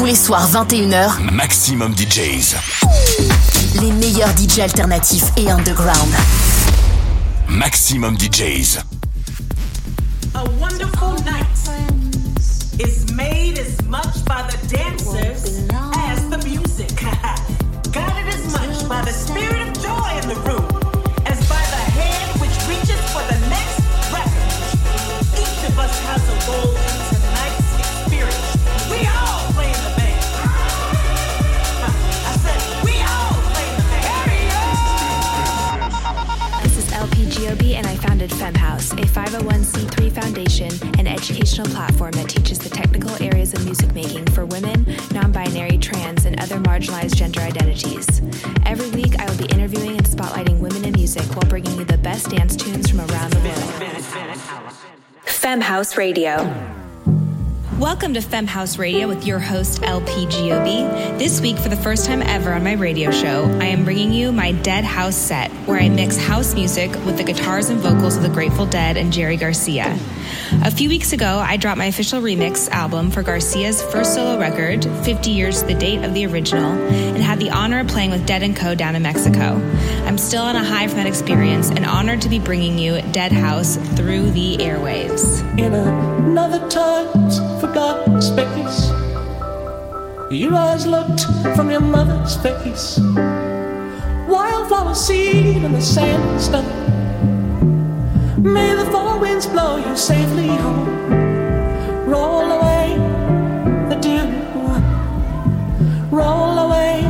Tous les soirs 21h, Maximum DJs. Les meilleurs DJs alternatifs et underground. Maximum DJs. A wonderful night is made as much by the dancers as the music. Guided as much by the spirit of joy in the room as by the hand which reaches for the next record. Each of us has a role founded FemHouse, a 501c3 foundation and educational platform that teaches the technical areas of music making for women, non binary, trans, and other marginalized gender identities. Every week, I will be interviewing and spotlighting women in music while bringing you the best dance tunes from around the world. FemHouse Radio. Welcome to FemHouse Radio with your host, LP Giobbi. This week, for the first time ever on my radio show, I am bringing you my Dead House set, where I mix house music with the guitars and vocals of the Grateful Dead and Jerry Garcia. A few weeks ago, I dropped my official remix album for Garcia's first solo record, 50 years to the date of the original, and had the honor of playing with Dead & Co. down in Mexico. I'm still on a high from that experience and honored to be bringing you Dead House through the airwaves. in another time's forgotten space. Your eyes looked from your mother's face. Wildflower seed in the sandstone. May the four winds blow you safely home. Roll away the dew. Roll away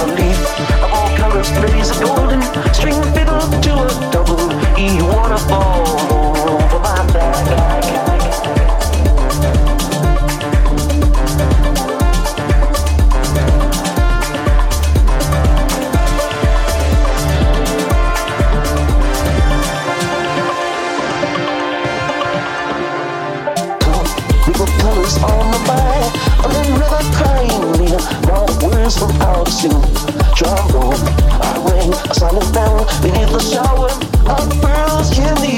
Only a all colors plays a golden string fiddle to a double E waterfall. dance from out to sea. Drum I ring a silent bell beneath the shower of pearls in the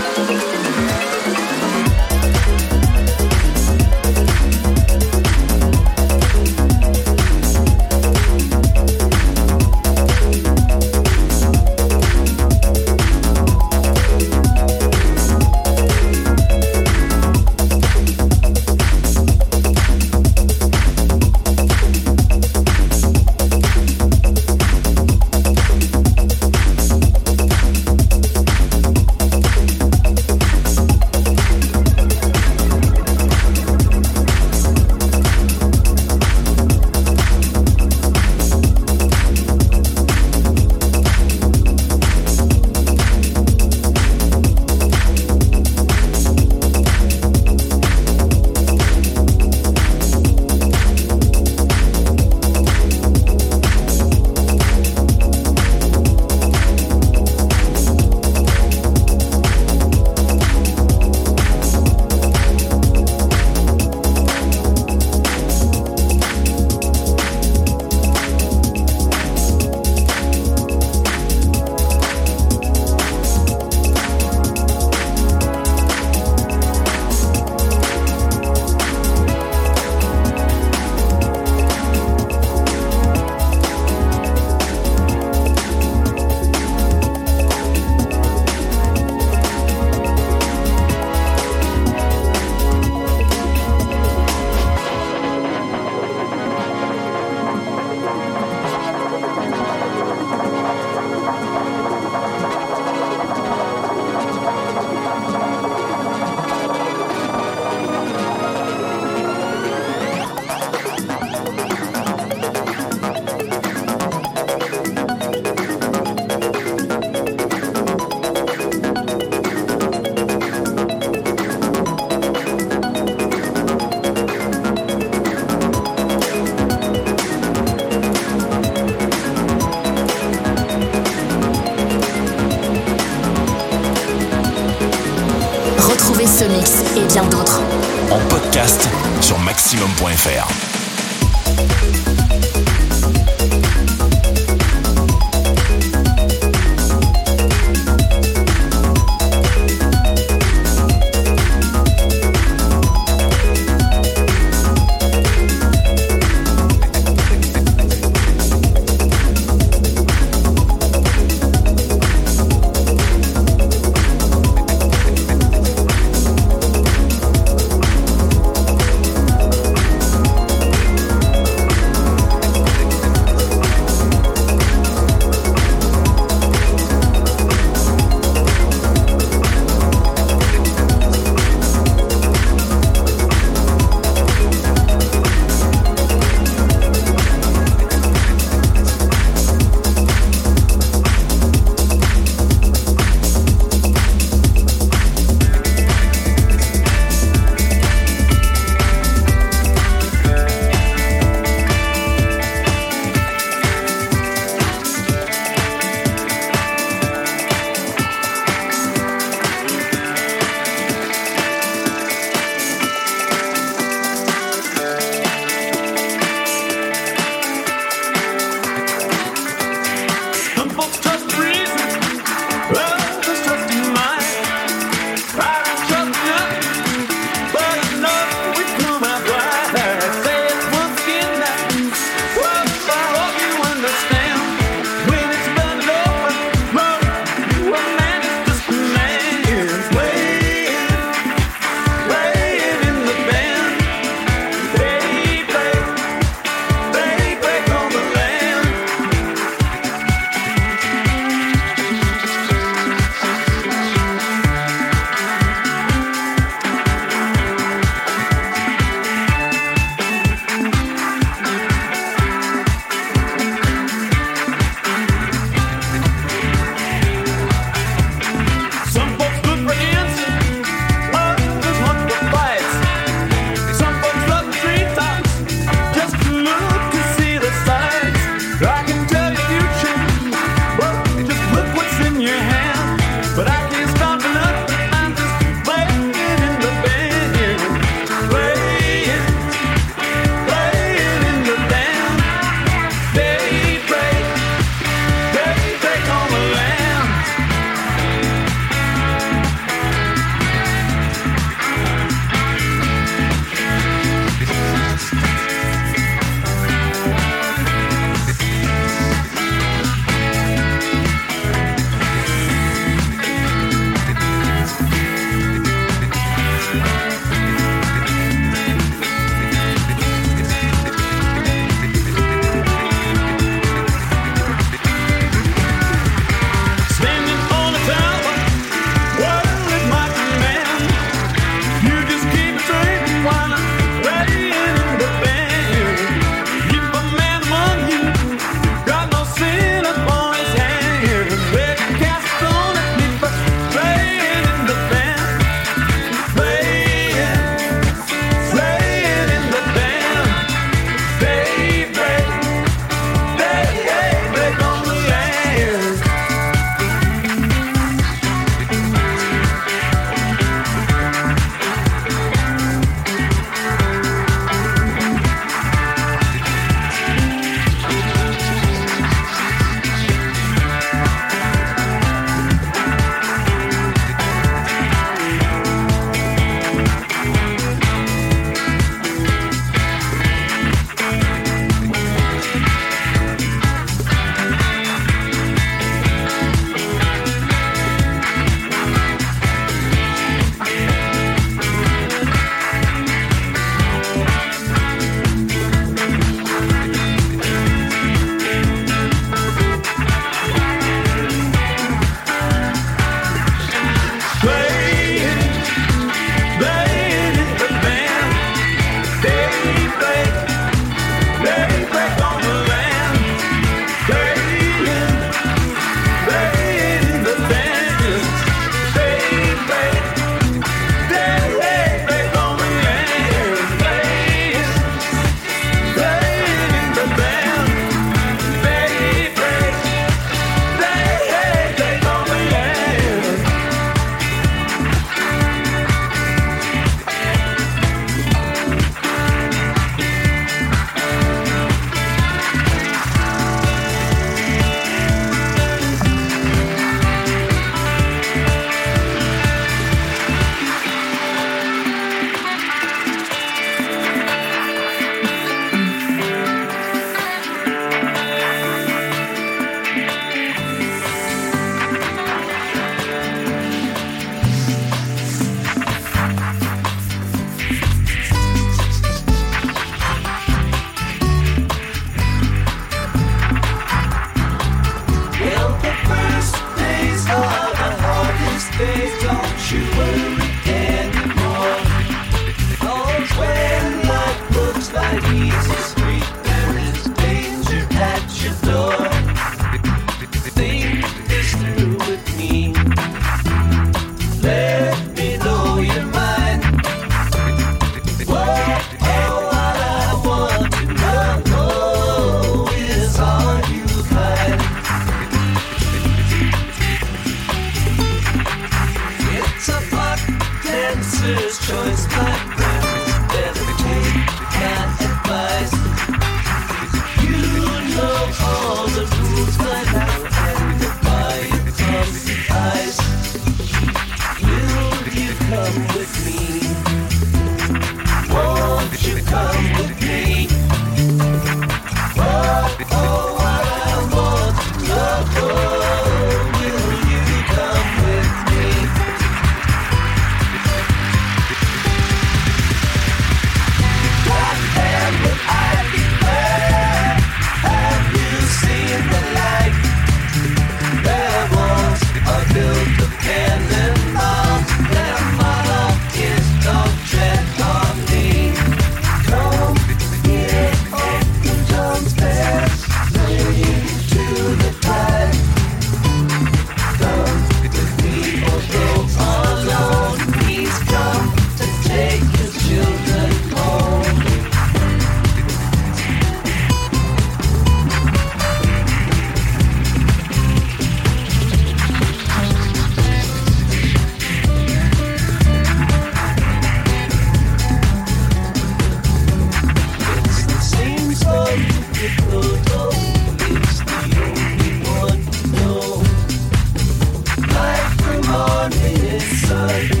inside.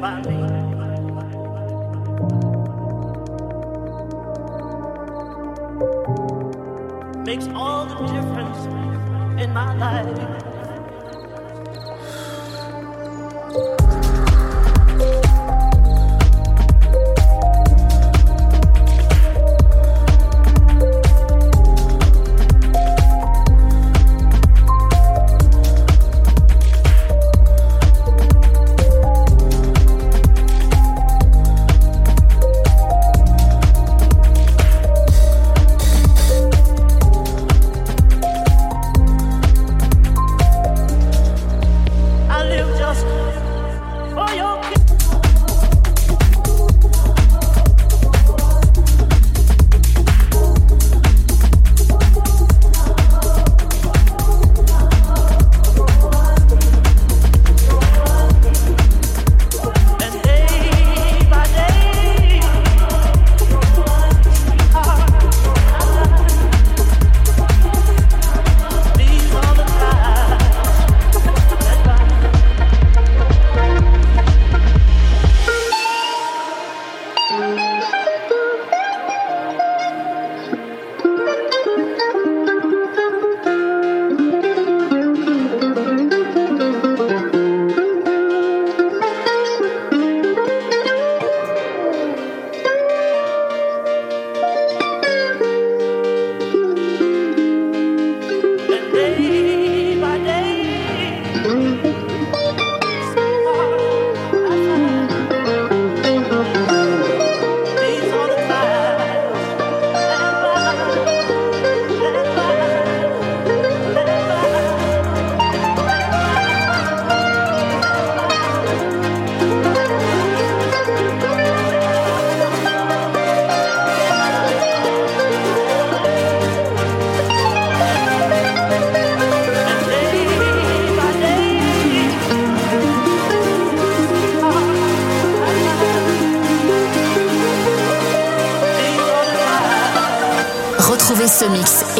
Makes all the difference in my life.